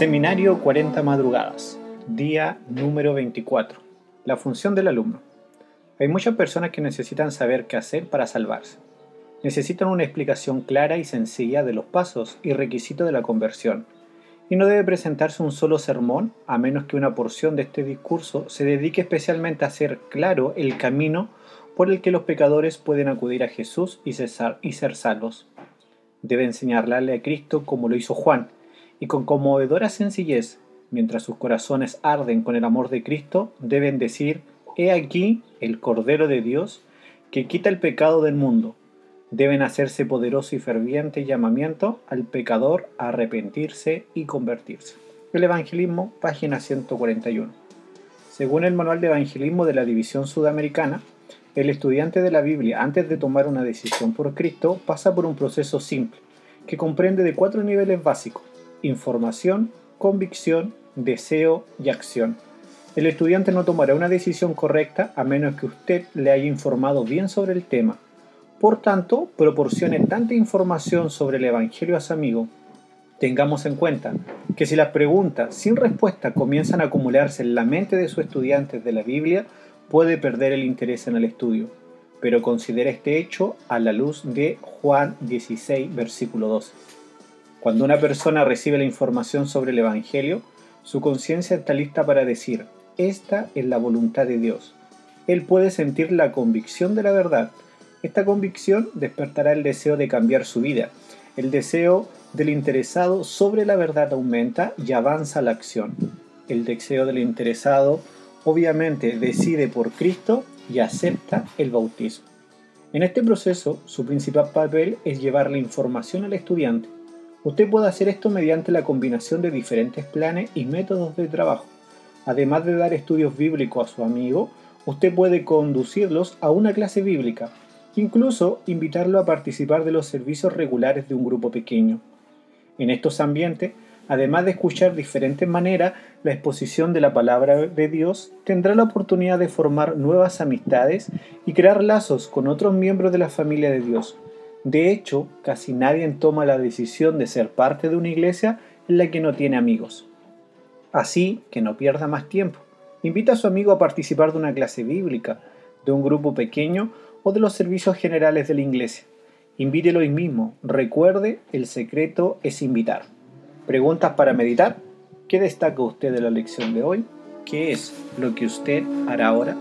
Seminario 40 Madrugadas, día número 24. La función del alumno. Hay muchas personas que necesitan saber qué hacer para salvarse. Necesitan una explicación clara y sencilla de los pasos y requisitos de la conversión. Y no debe presentarse un solo sermón a menos que una porción de este discurso se dedique especialmente a hacer claro el camino por el que los pecadores pueden acudir a Jesús y, ser salvos. Debe enseñarle a Cristo como lo hizo Juan, y con conmovedora sencillez, mientras sus corazones arden con el amor de Cristo, deben decir, He aquí el Cordero de Dios que quita el pecado del mundo. Deben hacerse poderoso y ferviente llamamiento al pecador a arrepentirse y convertirse. El Evangelismo, página 141. Según el Manual de Evangelismo de la División Sudamericana, el estudiante de la Biblia, antes de tomar una decisión por Cristo, pasa por un proceso simple, que comprende de cuatro niveles básicos información, convicción, deseo y acción. El estudiante no tomará una decisión correcta a menos que usted le haya informado bien sobre el tema. Por tanto, proporcione tanta información sobre el Evangelio a su amigo. Tengamos en cuenta que si las preguntas sin respuesta comienzan a acumularse en la mente de su estudiante de la Biblia, puede perder el interés en el estudio. Pero considere este hecho a la luz de Juan 16, versículo 12. Cuando una persona recibe la información sobre el Evangelio, su conciencia está lista para decir, esta es la voluntad de Dios. Él puede sentir la convicción de la verdad. Esta convicción despertará el deseo de cambiar su vida. El deseo del interesado sobre la verdad aumenta y avanza la acción. El deseo del interesado obviamente decide por Cristo y acepta el bautismo. En este proceso, su principal papel es llevar la información al estudiante Usted puede hacer esto mediante la combinación de diferentes planes y métodos de trabajo. Además de dar estudios bíblicos a su amigo, usted puede conducirlos a una clase bíblica, incluso invitarlo a participar de los servicios regulares de un grupo pequeño. En estos ambientes, además de escuchar de diferentes maneras la exposición de la palabra de Dios, tendrá la oportunidad de formar nuevas amistades y crear lazos con otros miembros de la familia de Dios. De hecho, casi nadie toma la decisión de ser parte de una iglesia en la que no tiene amigos. Así que no pierda más tiempo. Invita a su amigo a participar de una clase bíblica, de un grupo pequeño o de los servicios generales de la iglesia. Invítelo hoy mismo. Recuerde, el secreto es invitar. ¿Preguntas para meditar? ¿Qué destaca usted de la lección de hoy? ¿Qué es lo que usted hará ahora?